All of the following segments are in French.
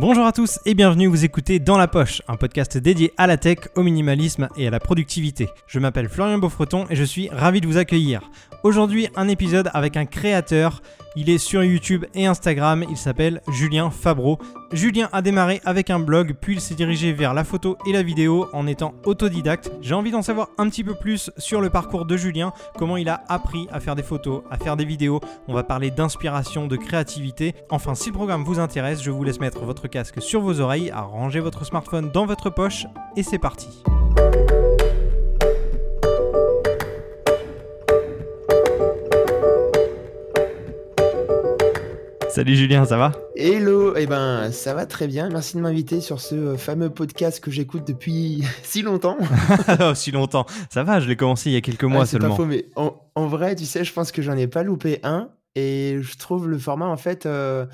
Bonjour à tous et bienvenue, vous écoutez Dans la Poche, un podcast dédié à la tech, au minimalisme et à la productivité. Je m'appelle Florian Beaufreton et je suis ravi de vous accueillir. Aujourd'hui, un épisode avec un créateur. Il est sur YouTube et Instagram. Il s'appelle Julien Fabreau. Julien a démarré avec un blog, puis il s'est dirigé vers la photo et la vidéo en étant autodidacte. J'ai envie d'en savoir un petit peu plus sur le parcours de Julien, comment il a appris à faire des photos, à faire des vidéos. On va parler d'inspiration, de créativité. Enfin, si le programme vous intéresse, je vous laisse mettre votre casque sur vos oreilles, à ranger votre smartphone dans votre poche et c'est parti. Salut Julien, ça va Hello, eh ben ça va très bien. Merci de m'inviter sur ce euh, fameux podcast que j'écoute depuis si longtemps. oh, si longtemps, ça va. Je l'ai commencé il y a quelques mois seulement. Pas faux, mais en, vrai, tu sais, je pense que j'en ai pas loupé un et je trouve le format en fait euh,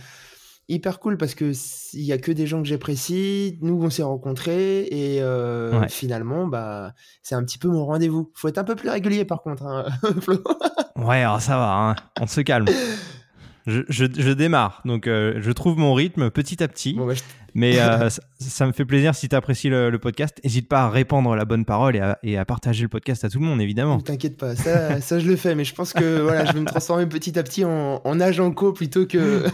hyper cool parce que il y a que des gens que j'apprécie. Nous, on s'est rencontrés et euh, finalement, bah c'est un petit peu mon rendez-vous. Faut être un peu plus régulier par contre, hein, Flo. ouais, alors ça va. Hein. On se calme je, démarre, donc euh, je trouve mon rythme petit à petit. Bah, mais euh, ça, me fait plaisir si tu apprécies le, podcast. N'hésite pas à répandre la bonne parole et à, partager le podcast à tout le monde, évidemment. T'inquiète pas, ça, ça, je le fais, mais je pense que voilà, je vais me transformer petit à petit en, en agent co plutôt que,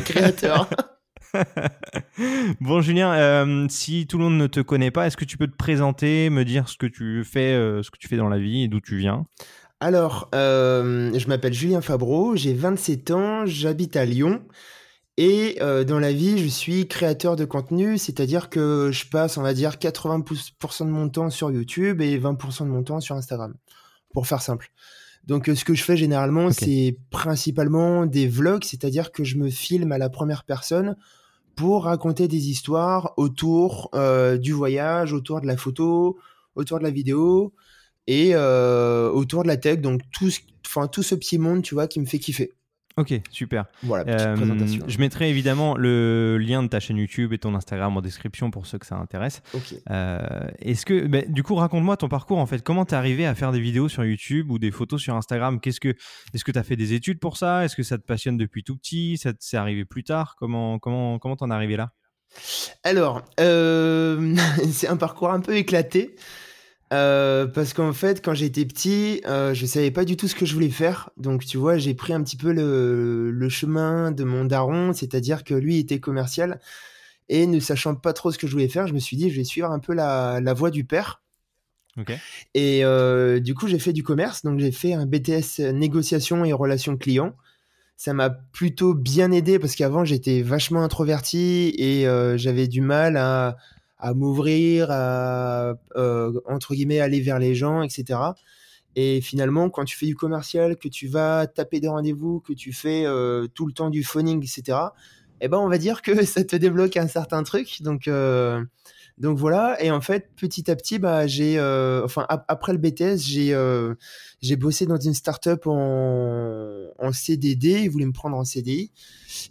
créateur. bon Julien, euh, si tout le monde ne te connaît pas, est-ce que tu peux te présenter, me dire ce que tu fais, ce que tu fais dans la vie et d'où tu viens? Alors, euh, je m'appelle Julien Fabreau, j'ai 27 ans, j'habite à Lyon. Et euh, dans la vie, je suis créateur de contenu, c'est-à-dire que je passe, on va dire, 80% de mon temps sur YouTube et 20% de mon temps sur Instagram, pour faire simple. Donc, euh, ce que je fais généralement, c'est principalement des vlogs, c'est-à-dire que je me filme à la première personne pour raconter des histoires autour du voyage, autour de la photo, autour de la vidéo, et euh, autour de la tech. Donc tout, enfin tout ce petit monde, tu vois, qui me fait kiffer. Ok, super. Voilà, petite euh, présentation. Je mettrai évidemment le lien de ta chaîne YouTube et ton Instagram en description pour ceux que ça intéresse. Ok. Euh, est-ce que, bah, du coup, raconte-moi ton parcours en fait. Comment t'es arrivé à faire des vidéos sur YouTube ou des photos sur Instagram? Qu'est-ce que, est-ce que t'as fait des études pour ça? Est-ce que ça te passionne depuis tout petit? Ça t'est arrivé plus tard? Comment, comment, comment t'en es arrivé là? Alors, c'est un parcours un peu éclaté. Euh, parce qu'en fait, quand j'étais petit, euh, je savais pas du tout ce que je voulais faire. Donc, tu vois, j'ai pris un petit peu le, chemin de mon daron, c'est-à-dire que lui était commercial. Et ne sachant pas trop ce que je voulais faire, je me suis dit, je vais suivre un peu la, voie du père. Et euh, du coup, j'ai fait du commerce. Donc, j'ai fait un BTS négociation et relations clients. Ça m'a plutôt bien aidé parce qu'avant, j'étais vachement introverti et j'avais du mal à à m'ouvrir, à euh, entre guillemets aller vers les gens, etc. Et finalement, quand tu fais du commercial, que tu vas taper des rendez-vous, que tu fais euh, tout le temps du phoning, etc. Eh ben, on va dire que ça te débloque un certain truc. Donc, euh, donc voilà, et en fait, petit à petit, bah, j'ai, euh, enfin, après le BTS, j'ai, euh, j'ai bossé dans une startup en, CDD. Ils voulaient me prendre en CDI.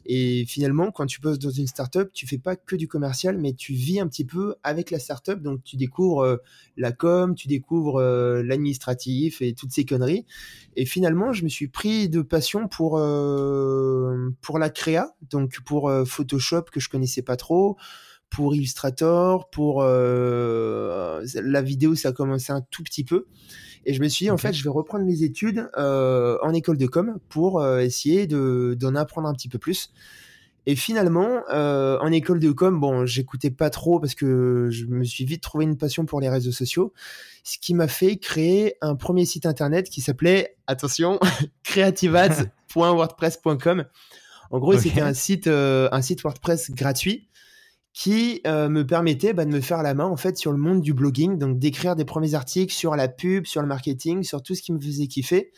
Et finalement, quand tu bosses dans une startup, tu fais pas que du commercial, mais tu vis un petit peu avec la startup. Donc, tu découvres euh, la com, tu découvres l'administratif et toutes ces conneries. Et finalement, je me suis pris de passion pour pour la créa, donc pour Photoshop que je connaissais pas trop pour Illustrator, pour euh, la vidéo, ça a commencé un tout petit peu. Et je me suis dit, en fait, je vais reprendre mes études euh, en école de com pour euh, essayer d'en apprendre un petit peu plus. Et finalement, en école de com, bon, j'écoutais pas trop parce que je me suis vite trouvé une passion pour les réseaux sociaux, ce qui m'a fait créer un premier site internet qui s'appelait, attention, creativeads.wordpress.com. En gros, c'était un site, un site WordPress gratuit qui euh, me permettait bah, de me faire la main en fait sur le monde du blogging, donc d'écrire des premiers articles sur la pub, sur le marketing, sur tout ce qui me faisait kiffer.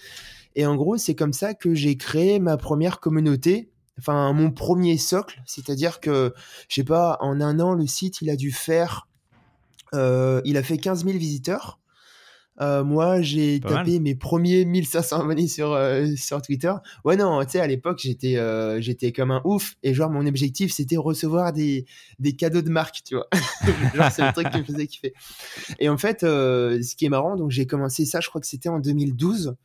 Et en gros, c'est comme ça que j'ai créé ma première communauté, enfin mon premier socle, c'est-à-dire que, je sais pas, en un an, le site, il a dû faire, euh, il a fait 15 000 visiteurs. Euh, moi, j'ai tapé mes premiers 1500 abonnés sur, euh, sur Twitter. Ouais, non, tu sais, à l'époque, j'étais euh, j'étais comme un ouf. Et genre, mon objectif, c'était recevoir des, des cadeaux de marque, tu vois. genre, c'est le truc qui me faisait kiffer. Et en fait, ce qui est marrant, donc j'ai commencé ça, je crois que c'était en 2012.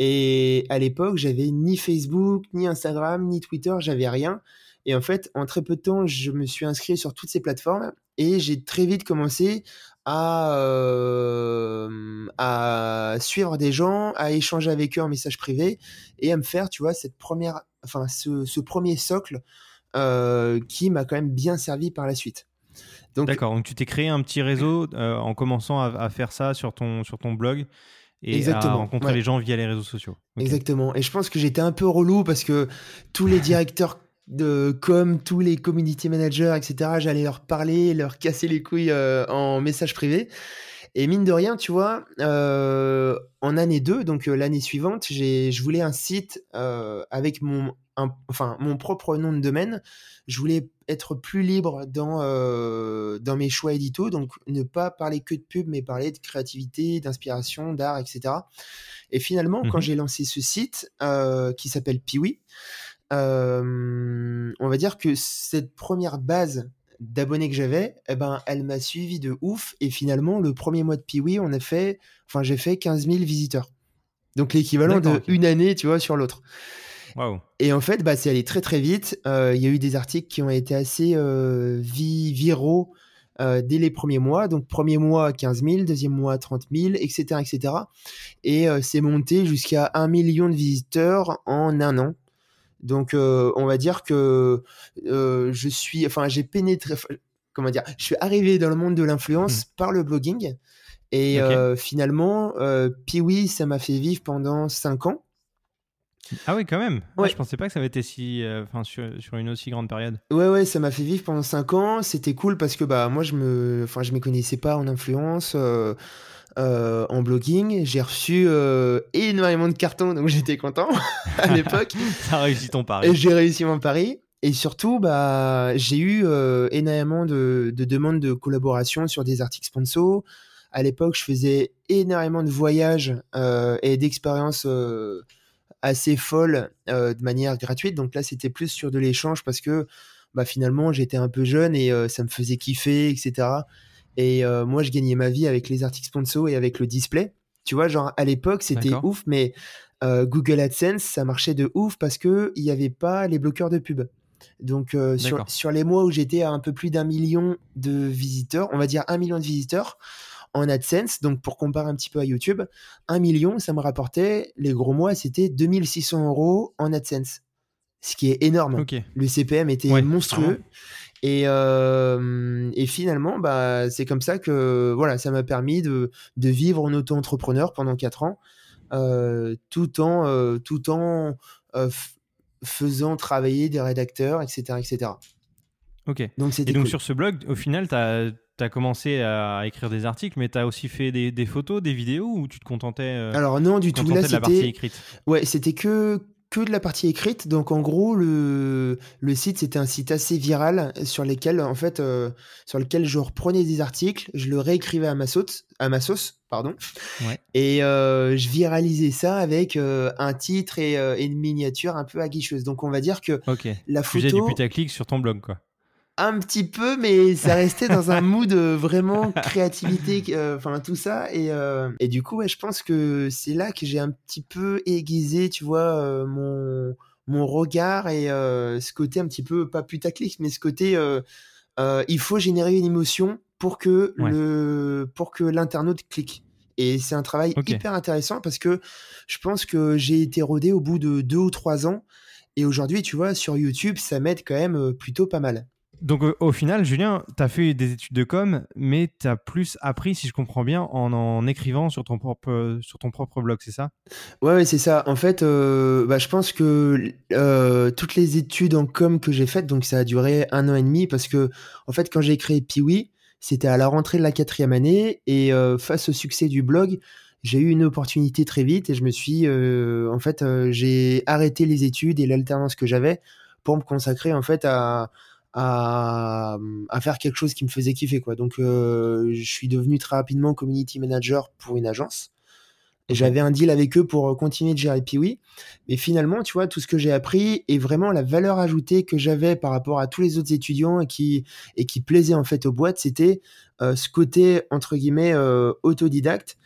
Et à l'époque, j'avais ni Facebook, ni Instagram, ni Twitter, j'avais rien. Et en fait, en très peu de temps, je me suis inscrit sur toutes ces plateformes et j'ai très vite commencé à, euh, à suivre des gens, à échanger avec eux en message privé et à me faire, tu vois, cette première, enfin, ce, ce premier socle euh, qui m'a quand même bien servi par la suite. D'accord, donc tu t'es créé un petit réseau euh, en commençant à, faire ça sur ton, sur ton blog et Exactement, à rencontrer les gens via les réseaux sociaux. Exactement. Et je pense que j'étais un peu relou parce que tous les directeurs de com, tous les community managers, etc., j'allais leur parler, leur casser les couilles euh, en message privé. Et mine de rien, tu vois, euh, en année 2, donc l'année suivante, je voulais un site avec mon, enfin, mon propre nom de domaine. Je voulais être plus libre dans, euh, dans mes choix édito, donc ne pas parler que de pub, mais parler de créativité, d'inspiration, d'art, etc. Et finalement, quand mmh j'ai lancé ce site euh, qui s'appelle Piwi, euh, on va dire que cette première base d'abonnés que j'avais, eh ben, elle m'a suivi de ouf. Et finalement, le premier mois de Piwi, on a fait, enfin, j'ai fait 15 000 visiteurs. Donc l'équivalent d'une année, tu vois, sur l'autre. Et en fait, bah, c'est allé très très vite. Euh, il y a eu des articles qui ont été assez euh, viraux euh, dès les premiers mois. Donc, premier mois, 15 000, deuxième mois, 30 000, etc. etc. Et c'est monté jusqu'à 1 million de visiteurs en un an. Donc, on va dire que je suis, enfin, j'ai pénétré, comment dire, je suis arrivé dans le monde de l'influence mmh. par le blogging. Et finalement, Piwi, ça m'a fait vivre pendant 5 ans. Ah oui, quand même. Ouais. je pensais pas que ça avait été si, euh, enfin, sur, une aussi grande période. Ouais, ouais, ça m'a fait vivre pendant 5 ans. C'était cool parce que bah moi je me, enfin, je me connaissais pas en influence. Euh, euh, en blogging, j'ai reçu énormément de cartons, donc j'étais content à l'époque. T'as réussi ton pari. J'ai réussi mon pari. Et surtout, bah, j'ai eu énormément de, de, demandes de collaboration sur des articles sponsors. À l'époque, je faisais énormément de voyages et d'expériences assez folle euh, de manière gratuite. Donc là, c'était plus sur de l'échange parce que bah, finalement, j'étais un peu jeune et euh, ça me faisait kiffer, etc. Et euh, moi, je gagnais ma vie avec les articles sponsors et avec le display. Tu vois, genre à l'époque, c'était ouf, mais Google AdSense, ça marchait de ouf parce qu'il n'y avait pas les bloqueurs de pub. Donc sur, sur, les mois où j'étais à un peu plus d'un million de visiteurs, on va dire un million de visiteurs, en AdSense. Donc, pour comparer un petit peu à YouTube, 1 million, ça me rapportait, les gros mois, c'était 2600 euros en AdSense. Ce qui est énorme. Le CPM était monstrueux. Et, euh, et, finalement, bah, c'est comme ça que voilà, ça m'a permis de, de, vivre en auto-entrepreneur pendant 4 ans, euh, tout en, euh, tout en faisant travailler des rédacteurs, etc. etc. Ok. Donc, et donc sur ce blog, au final, tu as, commencé à écrire des articles, mais tu as aussi fait des, photos, des vidéos ou tu te contentais euh, Alors non, du tout. Là, c'était la partie écrite? Ouais, c'était que que de la partie écrite. Donc en gros, le, le site c'était un site assez viral sur lequel en fait euh, sur lequel je reprenais des articles, je le réécrivais à ma sauce, à ma sauce, pardon. Et euh, je viralisais ça avec un titre et, une miniature un peu aguicheuse. Donc on va dire que la photo. J'ai du putaclic sur ton blog quoi un petit peu, mais ça restait dans un mood vraiment créativité, euh, enfin tout ça. Et, euh, et du coup, ouais, je pense que c'est là que j'ai un petit peu aiguisé, tu vois, euh, mon, mon regard et ce côté un petit peu, pas putaclic, mais ce côté, il faut générer une émotion pour que le pour que l'internaute clique. Et c'est un travail hyper intéressant parce que je pense que j'ai été rodé au bout de deux ou trois ans. Et aujourd'hui, tu vois, sur YouTube, ça m'aide quand même plutôt pas mal. Donc au final, Julien, tu as fait des études de com, mais tu as plus appris, si je comprends bien, en, en écrivant sur ton propre, sur ton propre blog, c'est ça? Ouais, c'est ça. En fait, euh, bah, je pense que euh, toutes les études en com que j'ai faites, donc ça a duré un an et demi, parce que en fait, quand j'ai créé Piwi, c'était à la rentrée de la quatrième année, et euh, face au succès du blog, j'ai eu une opportunité très vite, et je me suis, en fait, j'ai arrêté les études et l'alternance que j'avais pour me consacrer en fait à à, à, faire quelque chose qui me faisait kiffer quoi. Donc euh, je suis devenu très rapidement community manager pour une agence. Et j'avais un deal avec eux pour continuer de gérer Piwi. Mais finalement, tu vois, tout ce que j'ai appris et vraiment la valeur ajoutée que j'avais par rapport à tous les autres étudiants et qui, et qui plaisait en fait aux boîtes, c'était euh, ce côté, entre guillemets, euh, autodidacte,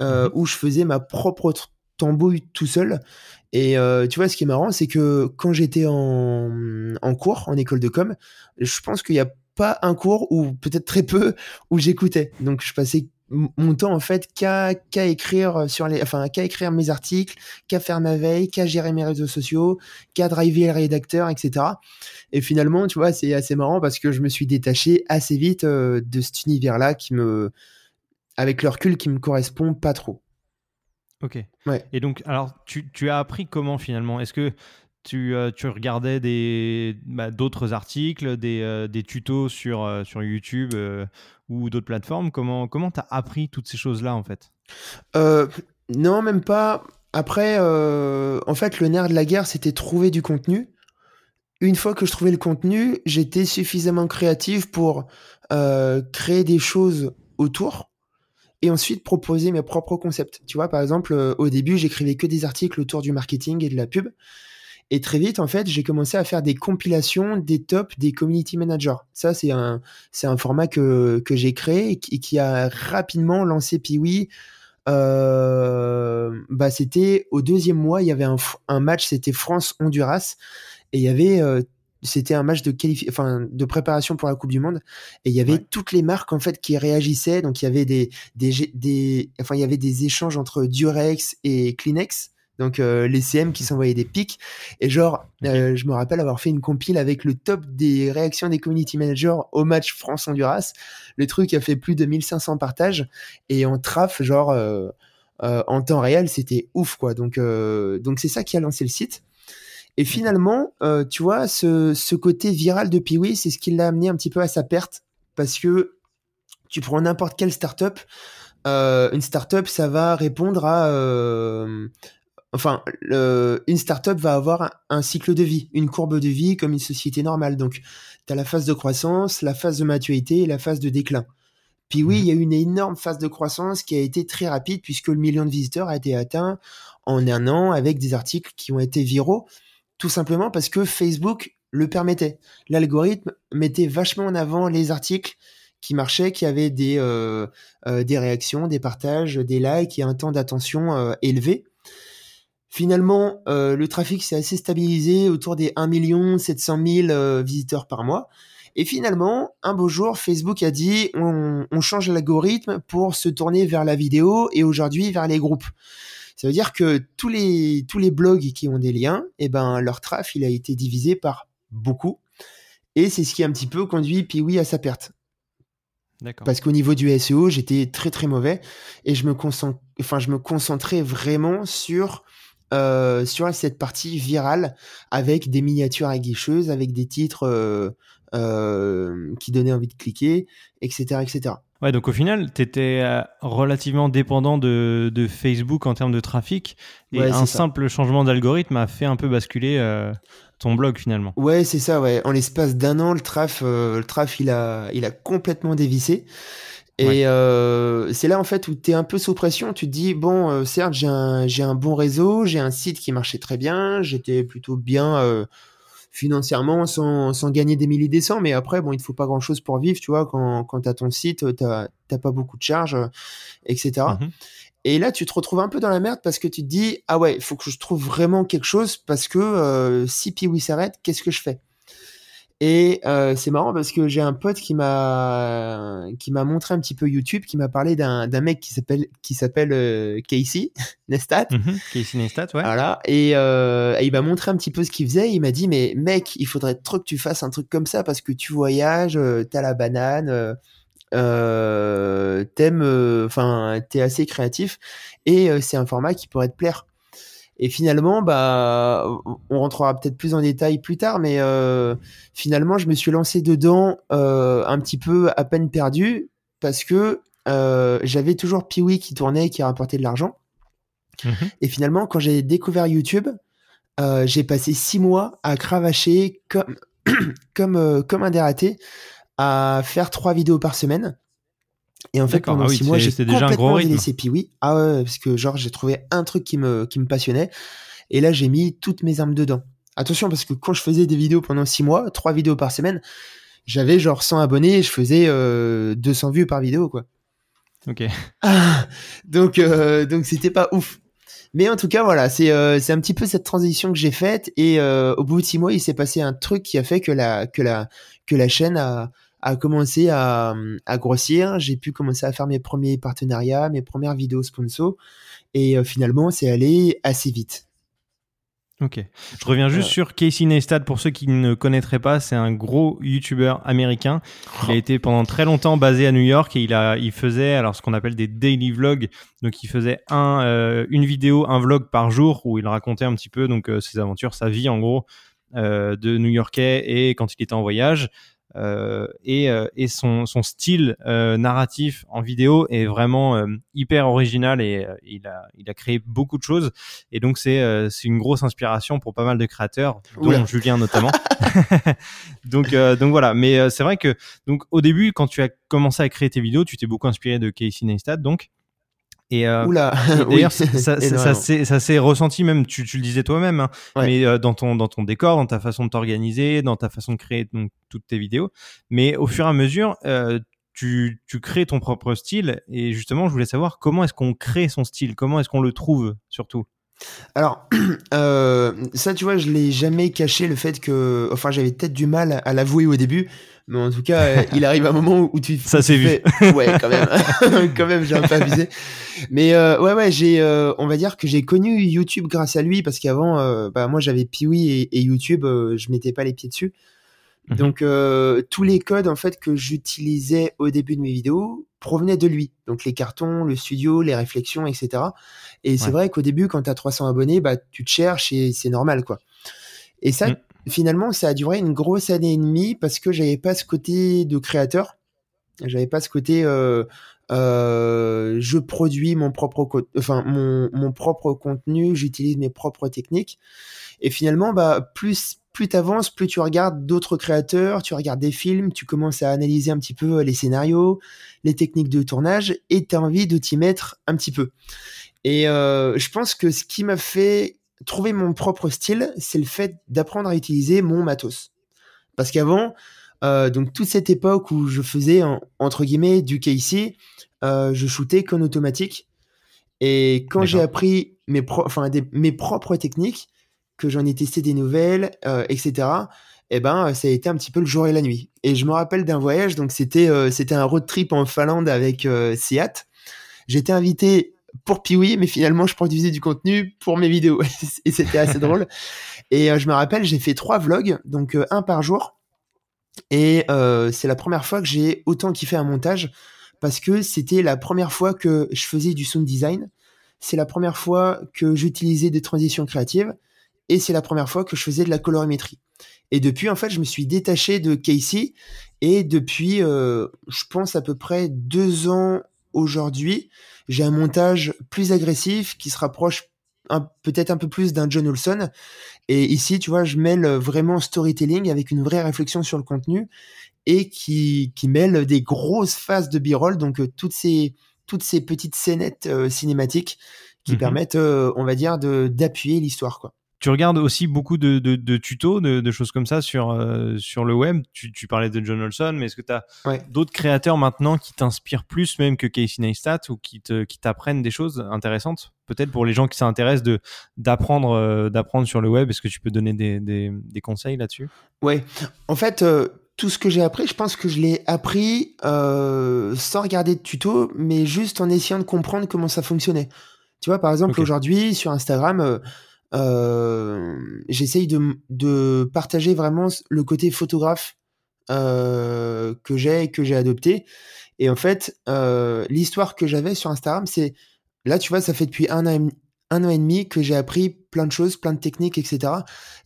euh, mhm. où je faisais ma propre t'embrouille tout seul. Et euh, tu vois, ce qui est marrant, c'est que quand j'étais en, cours, en école de com, je pense qu'il n'y a pas un cours, ou peut-être très peu, où j'écoutais. Donc je passais mon temps en fait qu'à écrire sur les enfin qu'à écrire mes articles qu'à faire ma veille qu'à gérer mes réseaux sociaux qu'à driver le rédacteur etc et finalement tu vois c'est assez marrant parce que je me suis détaché assez vite euh, de cet univers là qui me avec le recul qui me correspond pas trop ok. Ouais. Et donc alors tu, tu as appris comment finalement? Est-ce que tu, euh, tu, regardais des, bah, d'autres articles, des, euh, des, tutos sur, sur YouTube ou d'autres plateformes? Comment comment t'as appris toutes ces choses-là en fait? Euh, Non, même pas. Après, euh, en fait, le nerf de la guerre, c'était trouver du contenu. Une fois que je trouvais le contenu, j'étais suffisamment créatif pour euh, créer des choses autour et ensuite proposer mes propres concepts. Tu vois, par exemple, au début, j'écrivais que des articles autour du marketing et de la pub. Et très vite, en fait, j'ai commencé à faire des compilations des tops des community managers. Ça, c'est un, c'est un format que, que j'ai créé et qui, a rapidement lancé Piwi. Euh, bah, c'était au deuxième mois, il y avait un, un match, c'était France-Honduras. Et il y avait euh, c'était un match de enfin de préparation pour la Coupe du Monde. Et il y avait toutes les marques en fait qui réagissaient. Donc il y avait des des, des enfin il y avait des échanges entre Durex et Kleenex. Donc euh, les CM qui s'envoyaient des pics. Et genre euh, je me rappelle avoir fait une compile avec le top des réactions des community managers au match France Honduras le truc a fait plus de 1500 partages. Et en traf genre euh, en temps réel c'était ouf quoi. Donc donc c'est ça qui a lancé le site et finalement tu vois ce, ce côté viral de Piwi c'est ce qui l'a amené un petit peu à sa perte parce que tu prends n'importe quelle startup une startup, ça va répondre à, enfin, une startup va avoir un, cycle de vie, une courbe de vie comme une société normale. Donc, tu as la phase de croissance, la phase de maturité et la phase de déclin. Puis oui, il y a eu une énorme phase de croissance qui a été très rapide puisque le million de visiteurs a été atteint en un an avec des articles qui ont été viraux, tout simplement parce que Facebook le permettait. L'algorithme mettait vachement en avant les articles qui marchaient, qui avaient des, euh, euh, des réactions, des partages, des likes et un temps d'attention euh, élevé. Finalement, le trafic s'est assez stabilisé autour des 1 700 000 visiteurs par mois. Et finalement, un beau jour, Facebook a dit on, change l'algorithme pour se tourner vers la vidéo et aujourd'hui vers les groupes. Ça veut dire que tous les, tous les blogs qui ont des liens, eh ben, leur trafic il a été divisé par beaucoup. Et c'est ce qui a un petit peu conduit Piwi à sa perte. Parce qu'au niveau du SEO, j'étais très très mauvais et je me, enfin, je me concentrais vraiment sur euh, sur cette partie virale avec des miniatures aguicheuses, avec des titres euh, euh, qui donnaient envie de cliquer, etc. etc. Ouais, donc au final, tu étais relativement dépendant de, Facebook en termes de trafic et un simple changement d'algorithme a fait un peu basculer ton blog finalement. Ouais, c'est ça, ouais. En l'espace d'un an, le traf, le traf il, a, il a complètement dévissé. Et euh, c'est là en fait où tu es un peu sous pression. Tu te dis bon, euh, certes j'ai un j'ai un bon réseau, j'ai un site qui marchait très bien, j'étais plutôt bien euh, financièrement sans, sans gagner des milliers des cents. Mais après bon, il te faut pas grand chose pour vivre, tu vois. Quand quand t'as ton site, t'as t'as pas beaucoup de charges, etc. Mmh Et là, tu te retrouves un peu dans la merde parce que tu te dis ah ouais, il faut que je trouve vraiment quelque chose parce que si Piwi s'arrête, qu'est-ce que je fais? Et euh, c'est marrant parce que j'ai un pote qui m'a qui m'a montré un petit peu YouTube, qui m'a parlé d'un d'un mec qui s'appelle qui s'appelle euh, Casey Nestat. Mhm, Casey Nestat, ouais. Voilà. Et, euh, il m'a montré un petit peu ce qu'il faisait. Il m'a dit mais mec, il faudrait trop que tu fasses un truc comme ça parce que tu voyages, t'as la banane. t'aimes, enfin, t'es assez créatif et c'est un format qui pourrait te plaire. Et finalement, bah, on rentrera peut-être plus en détail plus tard, mais euh, finalement, je me suis lancé dedans euh, un petit peu à peine perdu parce que euh, j'avais toujours Piwi qui tournait et qui rapportait de l'argent. Mhm. Et finalement, quand j'ai découvert YouTube, j'ai passé six mois à cravacher comme, comme, comme un dératé à faire trois vidéos par semaine. Et en fait, pendant ah six mois, j'ai complètement délaissé Piwi. Ah ouais, parce que genre, j'ai trouvé un truc qui me, qui me passionnait. Et là, j'ai mis toutes mes armes dedans. Attention, parce que quand je faisais des vidéos pendant six mois, trois vidéos par semaine, j'avais genre 100 abonnés et je faisais 200 euh, vues par vidéo, quoi. Ok. Ah, donc, euh, donc c'était pas ouf. Mais en tout cas, voilà, c'est c'est un petit peu cette transition que j'ai faite et au bout de six mois, il s'est passé un truc qui a fait que la que la que la chaîne a a commencé à, à grossir. J'ai pu commencer à faire mes premiers partenariats, mes premières vidéos sponsor et finalement, c'est allé assez vite. Ok. Je reviens juste sur Casey Neistat pour ceux qui ne connaîtraient pas. C'est un gros YouTuber américain. Il a oh. été pendant très longtemps basé à New York et il a, il faisait alors ce qu'on appelle des daily vlogs. Donc il faisait un, euh, une vidéo, un vlog par jour où il racontait un petit peu donc euh, ses aventures, sa vie en gros euh, de New Yorkais et quand il était en voyage. Euh, et, euh, et son, son, style euh, narratif en vidéo est vraiment hyper original et il, a, il a créé beaucoup de choses. Et donc c'est c'est une grosse inspiration pour pas mal de créateurs, dont Julien notamment. donc donc voilà. Mais c'est vrai que donc au début quand tu as commencé à créer tes vidéos, tu t'es beaucoup inspiré de Casey Neistat donc. Et, euh, d'ailleurs, ça, s'est ressenti même, tu, le disais toi-même, hein, mais euh, dans, ton, dans ton décor, dans ta façon de t'organiser, dans ta façon de créer donc, toutes tes vidéos. Mais au fur et à mesure, euh, tu, tu crées ton propre style. Et justement, je voulais savoir comment est-ce qu'on crée son style, comment est-ce qu'on le trouve surtout? Alors, euh, ça, tu vois, je l'ai jamais caché le fait que, enfin, j'avais peut-être du mal à l'avouer au début, mais en tout cas, euh, il arrive un moment où tu. Ça c'est vu. Ouais, quand même, quand même, j'ai un peu abusé. Mais euh, ouais, ouais, j'ai, on va dire que j'ai connu YouTube grâce à lui parce qu'avant, bah moi, j'avais Piwi et, et YouTube, je mettais pas les pieds dessus. Mhm. Donc tous les codes en fait que j'utilisais au début de mes vidéos, provenait de lui. Donc les cartons, le studio, les réflexions, etc. Et c'est vrai qu'au début, quand tu as 300 abonnés, bah, tu te cherches et c'est normal, quoi. Et ça, mm. Finalement, ça a duré une grosse année et demie parce que j'avais pas ce côté de créateur. J'avais pas ce côté, euh, euh, je produis mon propre, enfin, mon, mon propre contenu, j'utilise mes propres techniques. Et finalement, bah, plus plus tu avances, plus tu regardes d'autres créateurs, tu regardes des films, tu commences à analyser un petit peu les scénarios, les techniques de tournage, et tu as envie de t'y mettre un petit peu. Et euh, je pense que ce qui m'a fait trouver mon propre style, c'est le fait d'apprendre à utiliser mon matos. Parce qu'avant, euh, donc toute cette époque où je faisais entre guillemets du KC, euh, je shootais qu'en automatique. Et quand j'ai appris mes, enfin, mes propres techniques, que j'en ai testé des nouvelles, euh, etc. Et eh ben, ça a été un petit peu le jour et la nuit. Et je me rappelle d'un voyage, donc c'était euh, c'était un road trip en Finlande avec euh, Seat. J'étais invité pour Piwi, mais finalement je produisais du contenu pour mes vidéos et c'était assez drôle. Et je me rappelle, j'ai fait trois vlogs, donc un par jour. Et c'est la première fois que j'ai autant kiffé un montage parce que c'était la première fois que je faisais du sound design. C'est la première fois que j'utilisais des transitions créatives et c'est la première fois que je faisais de la colorimétrie. Et depuis, en fait, je me suis détaché de Casey et depuis, euh, je pense à peu près deux ans aujourd'hui, j'ai un montage plus agressif qui se rapproche peut-être un peu plus d'un John Olson. Et ici, tu vois, je mêle vraiment storytelling avec une vraie réflexion sur le contenu et qui, qui mêle des grosses phases de b-roll, donc euh, toutes ces toutes ces petites scénettes euh, cinématiques qui mhm. permettent, on va dire, d'appuyer l'histoire, quoi. Tu regardes aussi beaucoup de, de, tutos, de, choses comme ça sur, euh, sur le web. Tu, tu, parlais de John Olson, mais est-ce que tu as d'autres créateurs maintenant qui t'inspirent plus même que Casey Neistat ou qui t'apprennent qui des choses intéressantes Peut-être pour les gens qui s'intéressent de, d'apprendre, euh, d'apprendre sur le web, est-ce que tu peux donner des, des, des conseils là-dessus? Ouais, en fait, euh, tout ce que j'ai appris, je pense que je l'ai appris sans regarder de tutos, mais juste en essayant de comprendre comment ça fonctionnait. Tu vois, par exemple, aujourd'hui, sur Instagram j'essaye de, de, partager vraiment le côté photographe euh, que j'ai que j'ai adopté. Et en fait, euh, l'histoire que j'avais sur Instagram, c'est là, tu vois, ça fait depuis un an, un an et demi que j'ai appris plein de choses, plein de techniques, etc.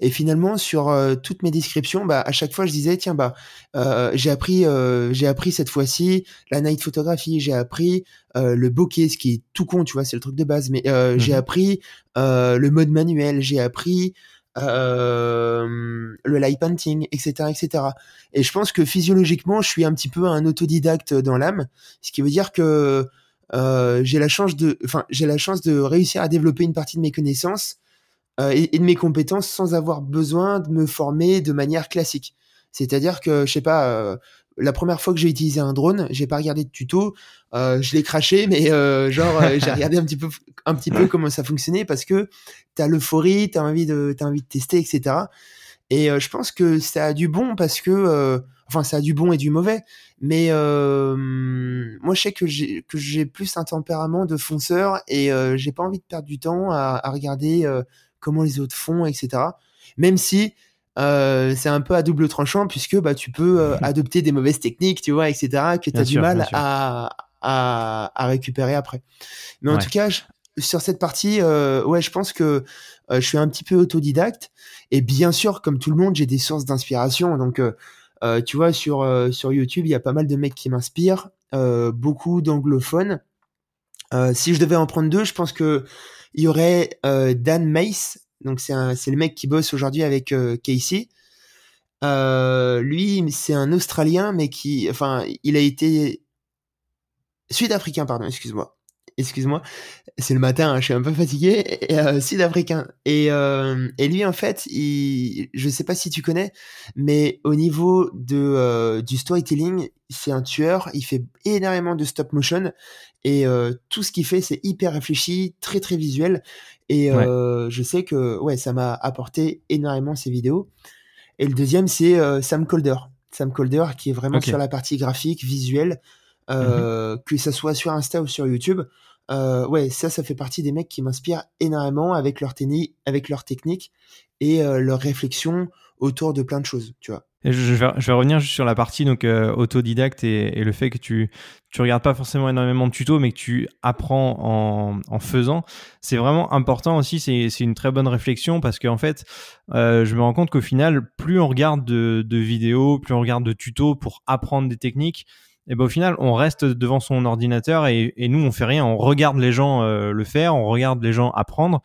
Et finalement, sur euh, toutes mes descriptions, bah, à chaque fois, je disais, tiens, bah, euh, j'ai appris, euh, j'ai appris cette fois-ci la night photographie, j'ai appris le bokeh, ce qui est tout con, tu vois, c'est le truc de base, mais j'ai mhm. appris le mode manuel, j'ai appris le light painting, etc., etc. Et je pense que physiologiquement, je suis un petit peu un autodidacte dans l'âme, ce qui veut dire que euh, j'ai la chance de, enfin, j'ai la chance de réussir à développer une partie de mes connaissances euh, et, de mes compétences sans avoir besoin de me former de manière classique. C'est-à-dire que, je sais pas, euh, la première fois que j'ai utilisé un drone, j'ai pas regardé de tuto, euh, je l'ai craché, mais euh, genre euh, j'ai regardé un petit peu, un petit peu comment ça fonctionnait parce que t'as l'euphorie, t'as envie de, t'as envie de tester, etc. Et je pense que ça a du bon parce que, enfin, ça a du bon et du mauvais. Mais moi, je sais que j'ai que j'ai plus un tempérament de fonceur et j'ai pas envie de perdre du temps à, à regarder comment les autres font, etc. Même si euh, c'est un peu à double tranchant puisque bah, tu peux euh, adopter des mauvaises techniques, tu vois, etc., que tu as du mal à, à, à, récupérer après. Mais en tout cas, sur cette partie, euh, ouais, je pense que je suis un petit peu autodidacte. Et bien sûr, comme tout le monde, j'ai des sources d'inspiration. Donc, tu vois, sur, sur YouTube, il y a pas mal de mecs qui m'inspirent, beaucoup d'anglophones. si je devais en prendre deux, je pense que il y aurait Dan Mace, donc c'est le mec qui bosse aujourd'hui avec euh, Casey. Euh, lui, c'est un Australien, mais qui, enfin, il a été sud-africain, pardon, excuse-moi. Excuse-moi, c'est le matin, hein, je suis un peu fatigué. Euh, sud-africain. Et, et lui, en fait, je sais pas si tu connais, mais au niveau de du storytelling, c'est un tueur. Il fait énormément de stop motion et tout ce qu'il fait, c'est hyper réfléchi, très très visuel. Et euh, je sais que ouais, ça m'a apporté énormément ces vidéos. Et le deuxième, c'est euh, Sam Colder. Sam Colder qui est vraiment sur la partie graphique, visuelle, euh, mhm. que ça soit sur Insta ou sur YouTube. ouais, ça, ça fait partie des mecs qui m'inspirent énormément avec leur, avec leur technique et leur réflexion autour de plein de choses, tu vois. Je, vais, revenir juste sur la partie donc autodidacte et, le fait que tu tu regardes pas forcément énormément de tutos, mais que tu apprends en, en faisant. C'est vraiment important aussi. C'est une très bonne réflexion parce qu'en fait, euh, je me rends compte qu'au final, plus on regarde de, vidéos, plus on regarde de tutos pour apprendre des techniques, et ben au final, on reste devant son ordinateur et, et nous on fait rien. On regarde les gens euh, le faire, on regarde les gens apprendre,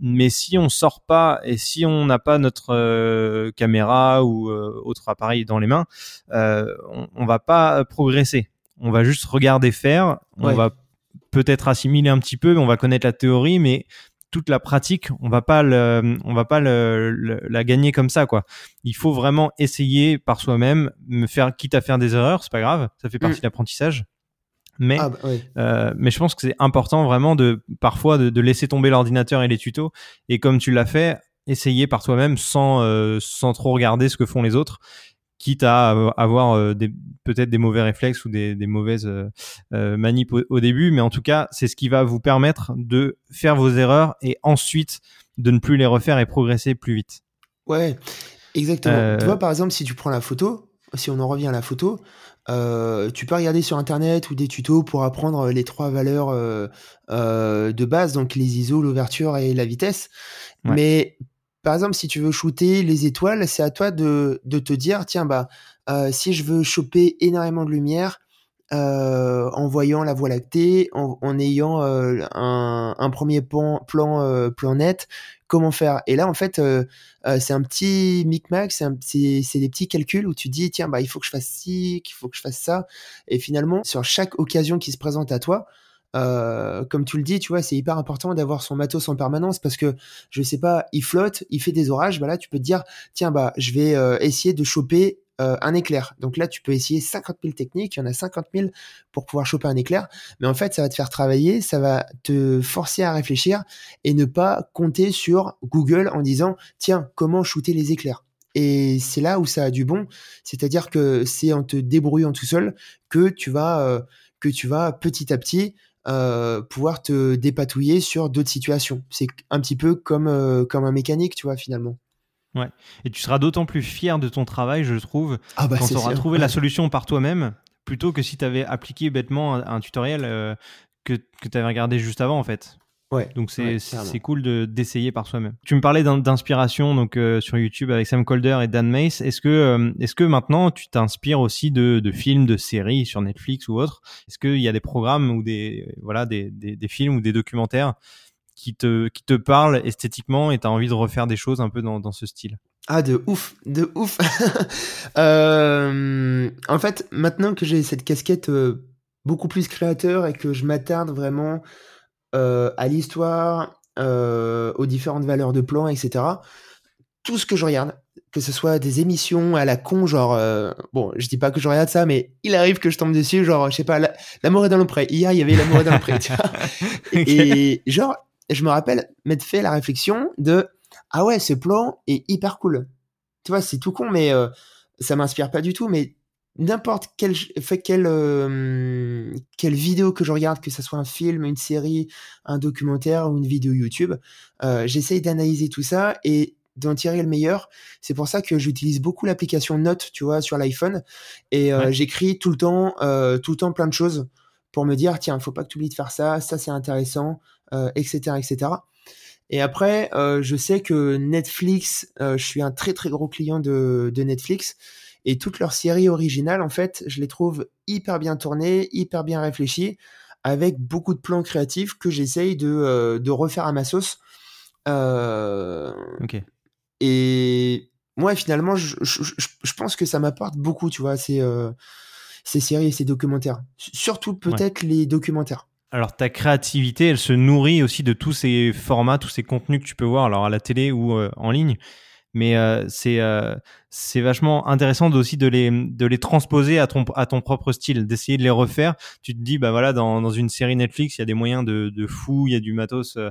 mais si on sort pas et si on n'a pas notre euh, caméra ou euh, autre appareil dans les mains, euh, on, on, va pas progresser. On va juste regarder faire. On va peut-être assimiler un petit peu, on va connaître la théorie, mais toute la pratique, on va pas le, on va pas le, la gagner comme ça quoi. Il faut vraiment essayer par soi-même, me faire quitte à faire des erreurs, c'est pas grave, ça fait partie mm. de l'apprentissage. Mais, ah, bah, euh, mais je pense que c'est important vraiment de parfois de, laisser tomber l'ordinateur et les tutos. Et comme tu l'as fait, essayer par toi-même sans, euh, sans trop regarder ce que font les autres, quitte à avoir euh, peut-être des mauvais réflexes ou des, des mauvaises euh, manip au, début. Mais en tout cas, c'est ce qui va vous permettre de faire vos erreurs et ensuite de ne plus les refaire et progresser plus vite. Ouais, exactement. Tu vois, par exemple, si tu prends la photo, si on en revient à la photo, euh, tu peux regarder sur internet ou des tutos pour apprendre les trois valeurs euh, euh, de base, donc les ISO, l'ouverture et la vitesse. Mais par exemple, si tu veux shooter les étoiles, c'est à toi de, de, te dire tiens, bah, si je veux choper énormément de lumière, en voyant la Voie lactée, en, en ayant un, un, premier plan, plan, plan net, comment faire? Et là, en fait, euh, euh, c'est un petit micmac, c'est des petits calculs où tu dis, tiens, bah, il faut que je fasse ci, qu'il faut que je fasse ça. Et finalement, sur chaque occasion qui se présente à toi, euh, comme tu le dis, tu vois, c'est hyper important d'avoir son matos en permanence parce que je sais pas, il flotte, il fait des orages, bah là tu peux te dire, tiens bah je vais essayer de choper euh, un éclair. Donc là, tu peux essayer 50 000 techniques, il y en a 50 000 pour pouvoir choper un éclair, mais en fait, ça va te faire travailler, ça va te forcer à réfléchir et ne pas compter sur Google en disant, tiens, comment shooter les éclairs et c'est là où ça a du bon, c'est-à-dire que c'est en te débrouillant tout seul que tu vas, euh, que tu vas petit à petit euh, pouvoir te dépatouiller sur d'autres situations. C'est un petit peu comme, comme un mécanique, tu vois, finalement. Ouais. Et tu seras d'autant plus fier de ton travail, je trouve, ah bah quand tu auras trouvé la solution par toi-même, plutôt que si tu avais appliqué bêtement un, tutoriel euh, que, que tu avais regardé juste avant, en fait. Ouais, donc c'est c'est cool de d'essayer par soi-même. Tu me parlais d'inspiration donc euh, sur YouTube avec Sam Colder et Dan Mace. Est-ce que euh, est-ce que maintenant tu t'inspires aussi de, de, films, de séries sur Netflix ou autre Est-ce qu'il y a des programmes ou des voilà des, des, des films ou des documentaires qui te, qui te parle esthétiquement et tu as envie de refaire des choses un peu dans, dans ce style ah, de ouf, de ouf. euh, en fait, maintenant que j'ai cette casquette euh, beaucoup plus créateur et que je m'attarde vraiment euh, à l'histoire, aux différentes valeurs de plan, etc., tout ce que je regarde, que ce soit des émissions à la con, genre, euh, bon, je dis pas que je regarde ça, mais il arrive que je tombe dessus, genre, je sais pas, l'amour est dans le pré. Hier, il y avait l'amour est dans le pré, tu vois. Et genre, je me rappelle m'être fait la réflexion de, ah ouais, ce plan est hyper cool. Tu vois, c'est tout con, mais euh, ça m'inspire pas du tout, mais n'importe quelle, fait quelle, euh, quelle vidéo que je regarde, que ce soit un film, une série, un documentaire ou une vidéo YouTube, euh, j'essaye d'analyser tout ça et d'en tirer le meilleur. C'est pour ça que j'utilise beaucoup l'application Note, tu vois, sur l'iPhone, et euh, j'écris tout le temps, euh, tout le temps plein de choses pour me dire, tiens, faut pas que tu oublies de faire ça, ça c'est intéressant, etc., euh, etc. Et après, je sais que Netflix, je suis un très très gros client de, de Netflix. Et toutes leurs séries originales, en fait, je les trouve hyper bien tournées, hyper bien réfléchies, avec beaucoup de plans créatifs que j'essaye de, euh, de, refaire à ma sauce. Euh, ok. Et moi, finalement, je, je, je, pense que ça m'apporte beaucoup, tu vois, ces, euh, ces séries et ces documentaires. Surtout peut-être les documentaires. Alors ta créativité, elle se nourrit aussi de tous ces formats, tous ces contenus que tu peux voir, alors à la télé ou en ligne mais euh, c'est euh, c'est vachement intéressant aussi de les de les transposer à ton à ton propre style, d'essayer de les refaire. Tu te dis bah voilà dans dans une série Netflix, il y a des moyens de de fou, il y a du matos euh,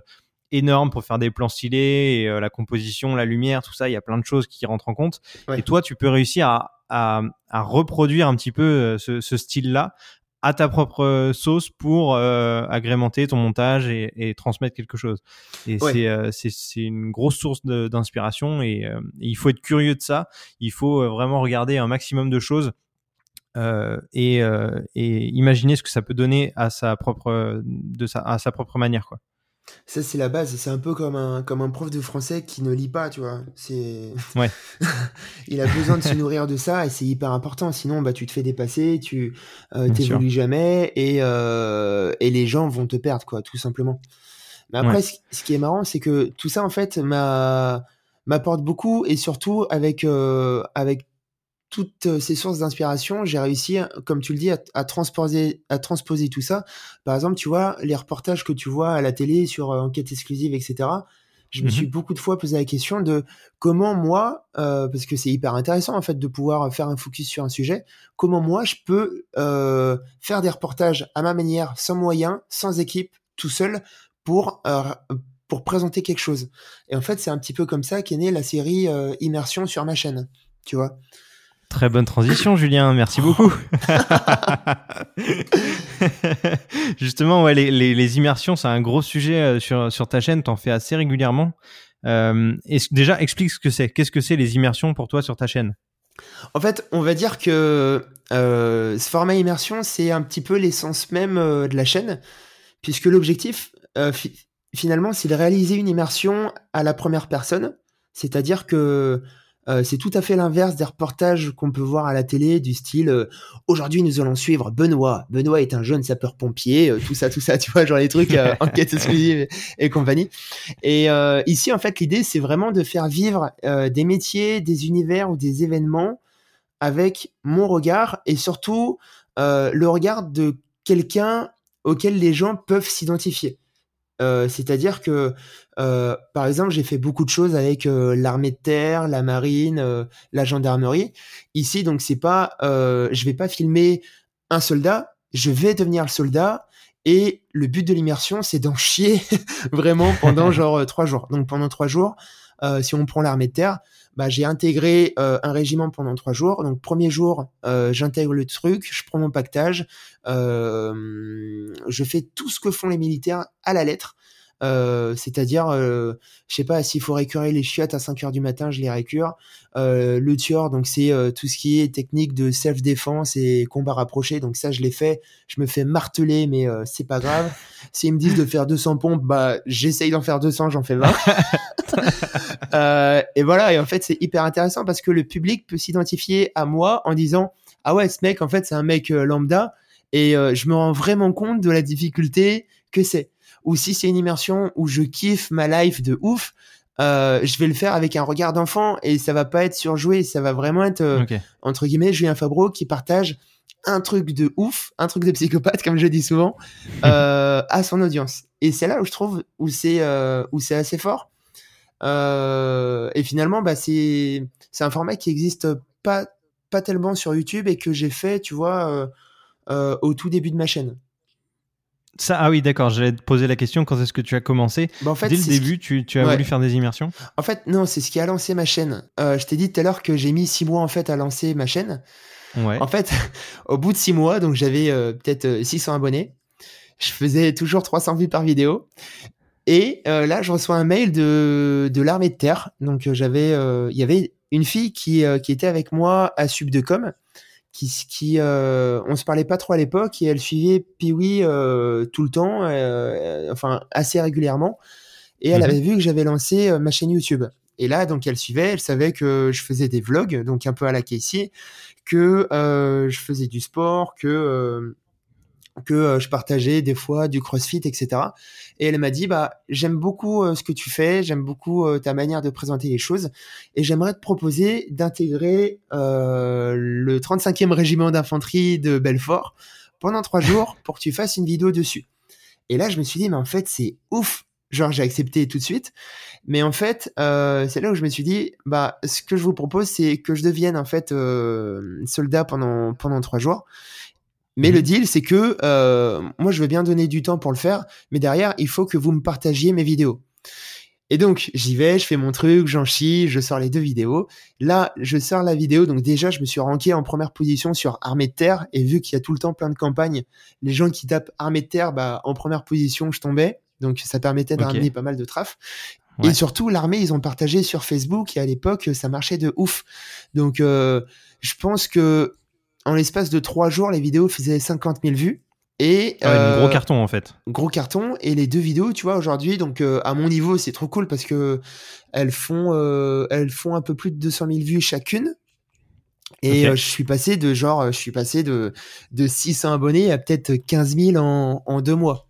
énorme pour faire des plans stylés et la composition, la lumière, tout ça, il y a plein de choses qui rentrent en compte. Et toi, tu peux réussir à, à, à reproduire un petit peu ce, ce style-là à ta propre sauce pour euh, agrémenter ton montage et, et, transmettre quelque chose. Et euh, c'est c'est une grosse source d'inspiration et, euh, il faut être curieux de ça. Il faut vraiment regarder un maximum de choses et, et imaginer ce que ça peut donner à sa propre de sa à sa propre manière quoi. Ça, c'est la base. C'est un peu comme un, comme un prof de français qui ne lit pas, tu vois. C'est... Ouais. il a besoin de se nourrir de ça et c'est hyper important. Sinon, bah, tu te fais dépasser, tu euh, t'évolues jamais et, euh, et les gens vont te perdre, quoi, tout simplement. Mais après, ce, qui est marrant, c'est que tout ça, en fait, m'apporte beaucoup et surtout avec, euh, avec toutes euh, ces sources d'inspiration, j'ai réussi, comme tu le dis, à, transposer, à transposer tout ça. Par exemple, tu vois, les reportages que tu vois à la télé sur euh, enquête exclusive, etc. Je me mmh suis beaucoup de fois posé la question de comment moi, euh, parce que c'est hyper intéressant en fait de pouvoir faire un focus sur un sujet, comment moi je peux faire des reportages à ma manière, sans moyens, sans équipe, tout seul, pour pour présenter quelque chose. Et en fait, c'est un petit peu comme ça qu'est née la série Immersion sur ma chaîne, tu vois. Très bonne transition, Julien. Merci beaucoup. Justement, ouais, les, immersions, c'est un gros sujet euh, sur, sur ta chaîne. Tu en fais assez régulièrement. Euh, déjà, explique ce que c'est. Qu'est-ce que c'est les immersions pour toi sur ta chaîne? En fait, on va dire que euh, ce format immersion, c'est un petit peu l'essence même de la chaîne, puisque l'objectif, finalement, c'est de réaliser une immersion à la première personne. C'est-à-dire que euh, c'est tout à fait l'inverse des reportages qu'on peut voir à la télé du style euh, aujourd'hui nous allons suivre Benoît. Benoît est un jeune sapeur-pompier, euh, tout ça, tout ça, tu vois, genre les trucs enquête exclusive et, compagnie. Et ici, en fait, l'idée c'est vraiment de faire vivre des métiers, des univers ou des événements avec mon regard et surtout le regard de quelqu'un auquel les gens peuvent s'identifier. Euh, c'est-à-dire que, euh, par exemple, j'ai fait beaucoup de choses avec euh, l'armée de terre, la marine, la gendarmerie. Ici, donc, c'est pas, je vais pas filmer un soldat, je vais devenir le soldat. Et le but de l'immersion, c'est d'en chier vraiment pendant genre trois jours. Donc pendant trois jours, si on prend l'armée de terre, bah, j'ai intégré euh, un régiment pendant trois jours. Donc premier jour, euh, j'intègre le truc, je prends mon pactage, euh, je fais tout ce que font les militaires à la lettre. Euh, c'est-à-dire, euh, je sais pas s'il faut récurer les chiottes à 5 heures du matin, je les récure. Euh, le tueur, donc c'est tout ce qui est technique de self-défense et combat rapproché. Donc ça, je l'ai fait. Je me fais marteler, mais c'est pas grave. S'ils me disent de faire 200 pompes, bah j'essaye d'en faire 200, j'en fais 20. et voilà. Et en fait, c'est hyper intéressant parce que le public peut s'identifier à moi en disant ah ouais, ce mec, en fait, c'est un mec lambda. Et je me rends vraiment compte de la difficulté que c'est ou si c'est une immersion où je kiffe ma life de ouf, euh, je vais le faire avec un regard d'enfant et ça va pas être surjoué, ça va vraiment être euh, entre guillemets Julien Fabreau qui partage un truc de ouf, un truc de psychopathe comme je dis souvent euh, à son audience. Et c'est là où je trouve où c'est où c'est assez fort. et finalement, bah, c'est c'est un format qui existe pas pas tellement sur YouTube et que j'ai fait, tu vois, au tout début de ma chaîne. Ça, ah oui, d'accord. J'allais te poser la question quand est-ce que tu as commencé bah, en fait, Dès le début, tu, tu, as voulu faire des immersions En fait, non, c'est ce qui a lancé ma chaîne. je t'ai dit tout à l'heure que j'ai mis six mois en fait à lancer ma chaîne. Ouais. En fait, au bout de six mois, donc j'avais peut-être 600 abonnés. Je faisais toujours 300 vues par vidéo. Et euh, là, je reçois un mail de, de l'armée de terre. Donc, euh, j'avais, euh, il y avait une fille qui, qui était avec moi à Subdecom, qui, qui on se parlait pas trop à l'époque et elle suivait Piwi tout le temps, enfin assez régulièrement. Et elle mhm. avait vu que j'avais lancé ma chaîne YouTube. Et là, donc, elle suivait, elle savait que je faisais des vlogs, donc un peu à la Casey, que je faisais du sport, que que euh, je partageais des fois du crossfit, etc. Et elle m'a dit, bah, j'aime beaucoup euh, ce que tu fais, j'aime beaucoup euh, ta manière de présenter les choses, et j'aimerais te proposer d'intégrer le 35e régiment d'infanterie de Belfort pendant trois jours pour que tu fasses une vidéo dessus. Et là, je me suis dit, mais en fait, c'est ouf. Genre, j'ai accepté tout de suite. Mais en fait, c'est là où je me suis dit, bah, ce que je vous propose, c'est que je devienne en fait soldat pendant pendant trois jours mais le mhm. deal, c'est que euh, moi, je veux bien donner du temps pour le faire, mais derrière, il faut que vous me partagiez mes vidéos. Et donc, j'y vais, je fais mon truc, j'en chie, je sors les deux vidéos. Là, je sors la vidéo, donc déjà, je me suis ranké en première position sur Armée de Terre, et vu qu'il y a tout le temps plein de campagnes, les gens qui tapent Armée de Terre, bah, en première position, je tombais. Donc, ça permettait de pas mal de traf. Et surtout, l'armée, ils ont partagé sur Facebook, et à l'époque, ça marchait de ouf. Donc, euh, je pense que en l'espace de trois jours, les vidéos faisaient 50 000 vues. Et ah gros euh, carton en fait. Gros carton et les deux vidéos, tu vois, aujourd'hui, donc euh, à mon niveau, c'est trop cool parce que elles font, euh, elles font un peu plus de 200 000 vues chacune. Et je suis passé de genre, je suis passé de, de 600 abonnés à peut-être 15 000 en, en deux mois.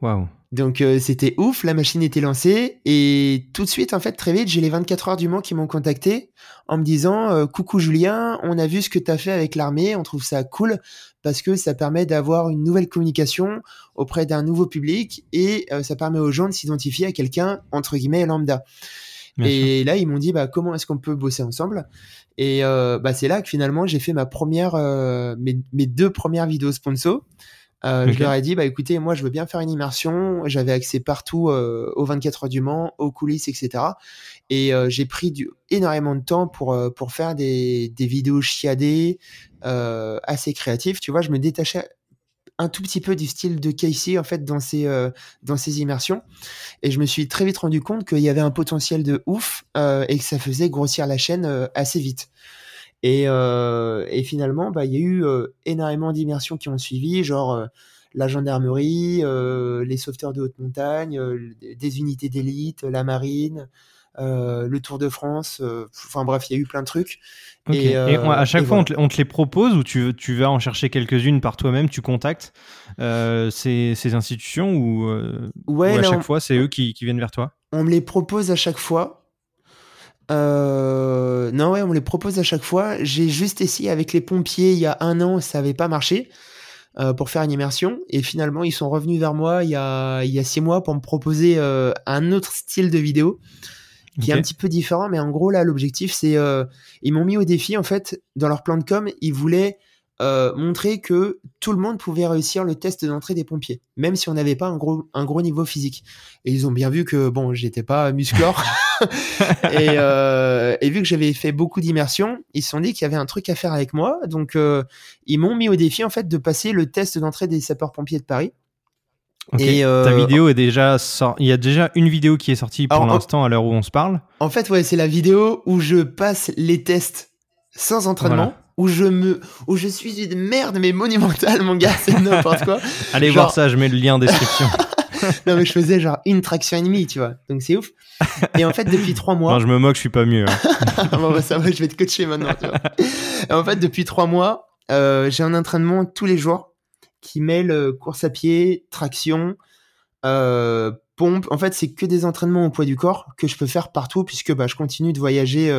Waouh. Donc euh, c'était ouf, la machine était lancée et tout de suite en fait très vite j'ai les 24 heures du Mans qui m'ont contacté en me disant euh, coucou Julien, on a vu ce que tu as fait avec l'armée, on trouve ça cool parce que ça permet d'avoir une nouvelle communication auprès d'un nouveau public et euh, ça permet aux gens de s'identifier à quelqu'un entre guillemets lambda. et là ils m'ont dit bah comment est-ce qu'on peut bosser ensemble? Et bah c'est là que finalement j'ai fait ma première mes, mes, deux premières vidéos sponsor euh, je leur ai dit, bah écoutez, moi je veux bien faire une immersion. J'avais accès partout euh, aux 24 heures du Mans, aux coulisses, etc. Et euh, j'ai pris du, énormément de temps pour pour faire des, des vidéos chiadées, assez créatives. Tu vois, je me détachais un tout petit peu du style de Casey en fait dans ces dans ces immersions et je me suis très vite rendu compte qu'il y avait un potentiel de ouf et que ça faisait grossir la chaîne assez vite. Et, euh, et finalement, bah, il y a eu euh, énormément d'immersions qui ont suivi, genre euh, la gendarmerie, les sauveteurs de haute montagne, des unités d'élite, la marine, le Tour de France. Enfin bref, il y a eu plein de trucs. Et, à chaque fois, on, te, les propose ou tu, tu vas en chercher quelques-unes par toi-même, tu contactes ces, ces, institutions ou, ouais, à chaque fois, c'est eux qui, qui viennent vers toi? On me les propose à chaque fois. Euh, non, ouais, on les propose à chaque fois. J'ai juste essayé avec les pompiers il y a un an, ça n'avait pas marché euh, pour faire une immersion. Et finalement, ils sont revenus vers moi il y a, il y a six mois pour me proposer euh, un autre style de vidéo qui est un petit peu différent. Mais en gros, là, l'objectif, c'est ils m'ont mis au défi en fait dans leur plan de com. Ils voulaient euh, montrer que tout le monde pouvait réussir le test d'entrée des pompiers, même si on n'avait pas un gros, un gros niveau physique. Et ils ont bien vu que bon, j'étais pas musclore. et, euh, et, vu que j'avais fait beaucoup d'immersion, ils se sont dit qu'il y avait un truc à faire avec moi. Donc euh, ils m'ont mis au défi en fait de passer le test d'entrée des sapeurs-pompiers de Paris. Et euh, Ta vidéo est déjà il y a déjà une vidéo qui est sortie pour l'instant à l'heure où on se parle. En fait, ouais, c'est la vidéo où je passe les tests sans entraînement où je me, où je suis une merde mais monumentale, mon gars, c'est n'importe quoi. Allez voir ça, je mets le lien en description. non mais je faisais genre une traction et demie, tu vois, donc c'est ouf. Et en fait depuis trois mois. Non, je me moque, je suis pas mieux. Hein. bon bah, ça va, je vais te coacher maintenant. Tu vois. Et en fait depuis trois mois, euh, j'ai un entraînement tous les jours qui mêle euh, course à pied, traction, euh, pompe. En fait, c'est que des entraînements au poids du corps que je peux faire partout puisque bah, je continue de voyager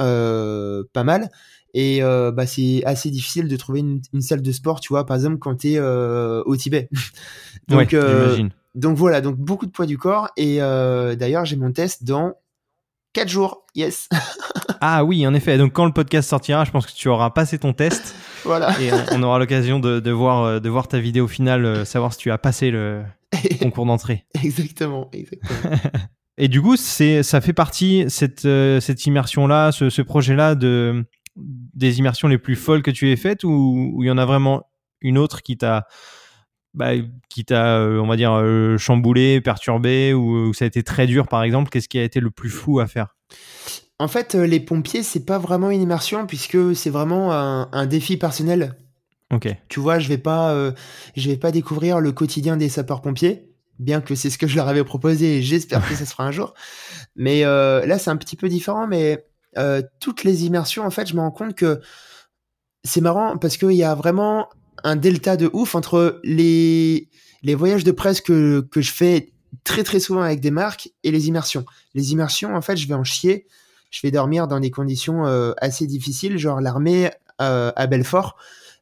euh, pas mal. Et euh, bah, c'est assez difficile de trouver une, salle de sport, tu vois, par exemple quand tu es euh, au Tibet. donc, euh, donc voilà, donc beaucoup de poids du corps. Et d'ailleurs, j'ai mon test dans 4 jours, yes. ah oui, en effet. Donc quand le podcast sortira, je pense que tu auras passé ton test. voilà. Et on, aura l'occasion de, voir, de voir ta vidéo finale, savoir si tu as passé le concours d'entrée. exactement, exactement. Et du coup, c'est, ça fait partie, cette, cette immersion-là, ce, ce projet-là, de, des immersions les plus folles que tu aies faites ou il y en a vraiment une autre qui t'a bah, qui t'a, euh, on va dire, euh, chamboulé, perturbé, ou, ça a été très dur, par exemple? Qu'est-ce qui a été le plus fou à faire? En fait, euh, les pompiers, c'est pas vraiment une immersion, puisque c'est vraiment un, défi personnel. Ok. Tu vois, je vais pas, je vais pas découvrir le quotidien des sapeurs-pompiers, bien que c'est ce que je leur avais proposé, et j'espère que ça se fera un jour. Mais là, c'est un petit peu différent, mais toutes les immersions, en fait, je me rends compte que c'est marrant parce qu'il y a vraiment un delta de ouf entre les, les voyages de presse que, que je fais très très souvent avec des marques et les immersions. Les immersions, en fait, je vais en chier. Je vais dormir dans des conditions euh, assez difficiles, genre l'armée euh, à Belfort.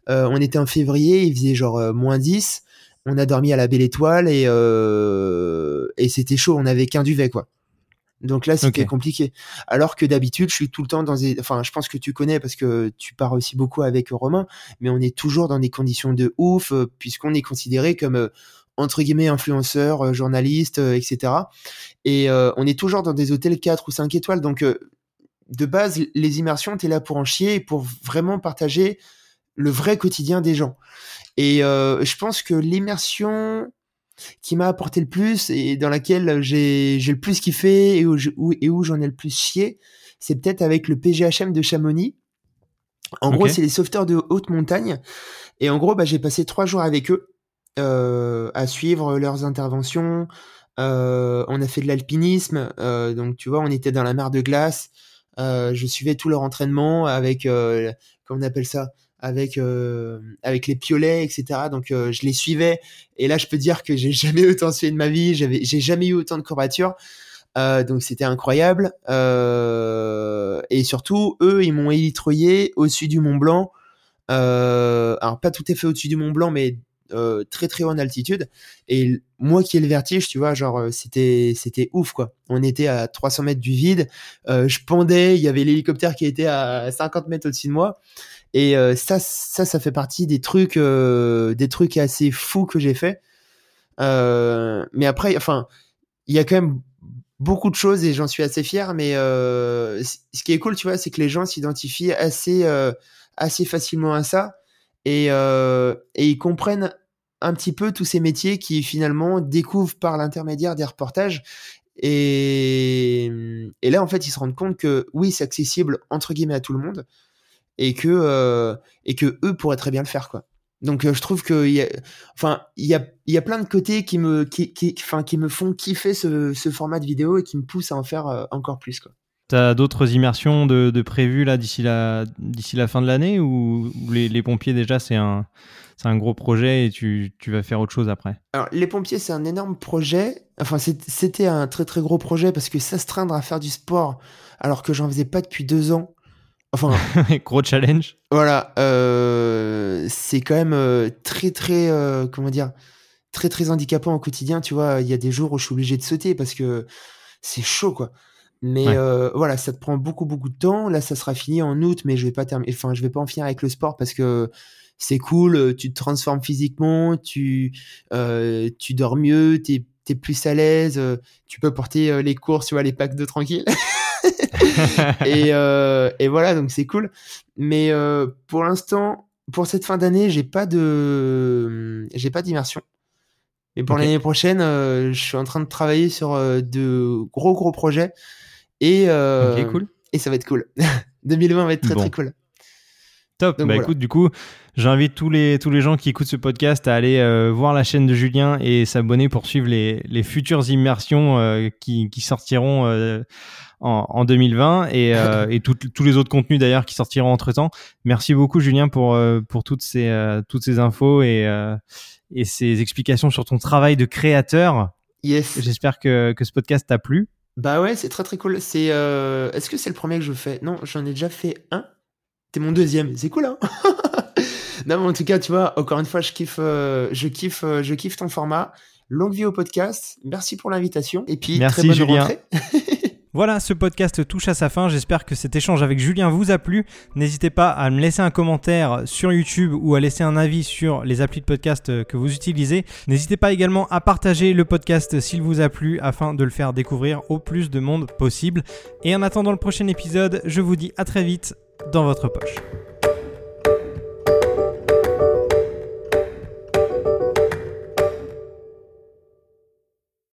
Euh, on était en février, il faisait genre moins 10. On a dormi à la Belle Étoile et, et c'était chaud, on avait qu'un duvet, quoi. Donc là, c'était compliqué. Alors que d'habitude, je suis tout le temps dans des. Enfin, je pense que tu connais parce que tu pars aussi beaucoup avec Romain, mais on est toujours dans des conditions de ouf, euh, puisqu'on est considéré comme. Euh, entre guillemets influenceur, euh, journaliste, etc. Et on est toujours dans des hôtels 4 ou 5 étoiles. Donc, de base, les immersions, tu es là pour en chier et pour vraiment partager le vrai quotidien des gens. Et je pense que l'immersion qui m'a apporté le plus et dans laquelle j'ai le plus kiffé et où, et où j'en ai le plus chié, c'est peut-être avec le PGHM de Chamonix. En gros, c'est les sauveteurs de haute montagne. Et en gros, bah, j'ai passé trois jours avec eux euh, à suivre leurs interventions. Euh, on a fait de l'alpinisme. Euh, donc, tu vois, on était dans la mer de glace. je suivais tout leur entraînement avec, comment on appelle ça? Avec euh, avec les piolets, etc. Donc euh, je les suivais. Et là je peux dire que j'ai jamais autant suivi de ma vie, j'avais j'ai jamais eu autant de courbatures. Euh, donc c'était incroyable. Et surtout eux ils m'ont élitreillé au-dessus du Mont Blanc. alors pas tout à fait au-dessus du Mont Blanc mais très très haut en altitude. Et moi qui ai le vertige tu vois genre c'était c'était ouf quoi. On était à 300 mètres du vide. Je pendais. Il y avait l'hélicoptère qui était à 50 mètres au-dessus de moi et euh, ça, ça, ça fait partie des trucs, euh, des trucs assez fous que j'ai fait. Euh, mais après, enfin, il y a quand même beaucoup de choses et j'en suis assez fier. Mais ce qui est cool, tu vois, c'est que les gens s'identifient assez, assez facilement à ça et, et ils comprennent un petit peu tous ces métiers qui finalement découvrent par l'intermédiaire des reportages. Et, et là, en fait, ils se rendent compte que oui, c'est accessible entre guillemets à tout le monde et que euh, et que eux pourraient très bien le faire quoi. Donc euh, je trouve que y a, enfin il y a il y a plein de côtés qui me qui qui enfin qui me font kiffer ce, ce format de vidéo et qui me poussent à en faire euh, encore plus quoi. T'as d'autres immersions de, de prévues là d'ici la d'ici la fin de l'année ou, les, les, pompiers déjà c'est un c'est un gros projet et tu, tu, vas faire autre chose après? Alors les pompiers c'est un énorme projet. Enfin c'était un très très gros projet parce que s'astreindre à faire du sport alors que j'en faisais pas depuis deux ans Enfin, gros challenge. Voilà, euh, c'est quand même euh, très très euh, comment dire, très très handicapant au quotidien. Tu vois, il y a des jours où je suis obligé de sauter parce que c'est chaud quoi. Mais voilà, ça te prend beaucoup beaucoup de temps. Là, ça sera fini en août, mais je vais pas terminer. Enfin, je vais pas en finir avec le sport parce que c'est cool. Tu te transformes physiquement, tu tu dors mieux, t'es es plus à l'aise, tu peux porter les courses, tu vois, les packs de tranquille. et, euh, et, voilà, donc c'est cool. Mais euh, pour l'instant, pour cette fin d'année, j'ai pas de, j'ai pas d'immersion. Mais pour l'année prochaine, euh, je suis en train de travailler sur de gros gros projets et cool. et ça va être cool. 2020 va être très très cool. Top. bah écoute, du coup, j'invite tous les, tous les gens qui écoutent ce podcast à aller voir la chaîne de Julien et s'abonner pour suivre les, les futures immersions qui, qui, sortiront en, 2020 et, euh, et tous les autres contenus d'ailleurs qui sortiront entre temps. Merci beaucoup Julien pour, euh, pour toutes, ces, euh, toutes ces infos et, et ces explications sur ton travail de créateur. Yes. J'espère que, que ce podcast t'a plu. Bah ouais, c'est très très cool. C'est est-ce que c'est le premier que je fais? Non, j'en ai déjà fait un. T'es mon deuxième, c'est cool hein Non mais en tout cas, tu vois, encore une fois, je kiffe, je kiffe, je kiffe ton format. Longue vie au podcast. Merci pour l'invitation et puis Merci très bonne Julien. rentrée. Voilà, ce podcast touche à sa fin. J'espère que cet échange avec Julien vous a plu. N'hésitez pas à me laisser un commentaire sur YouTube ou à laisser un avis sur les applis de podcast que vous utilisez. N'hésitez pas également à partager le podcast s'il vous a plu afin de le faire découvrir au plus de monde possible. Et en attendant le prochain épisode, je vous dis à très vite dans votre poche.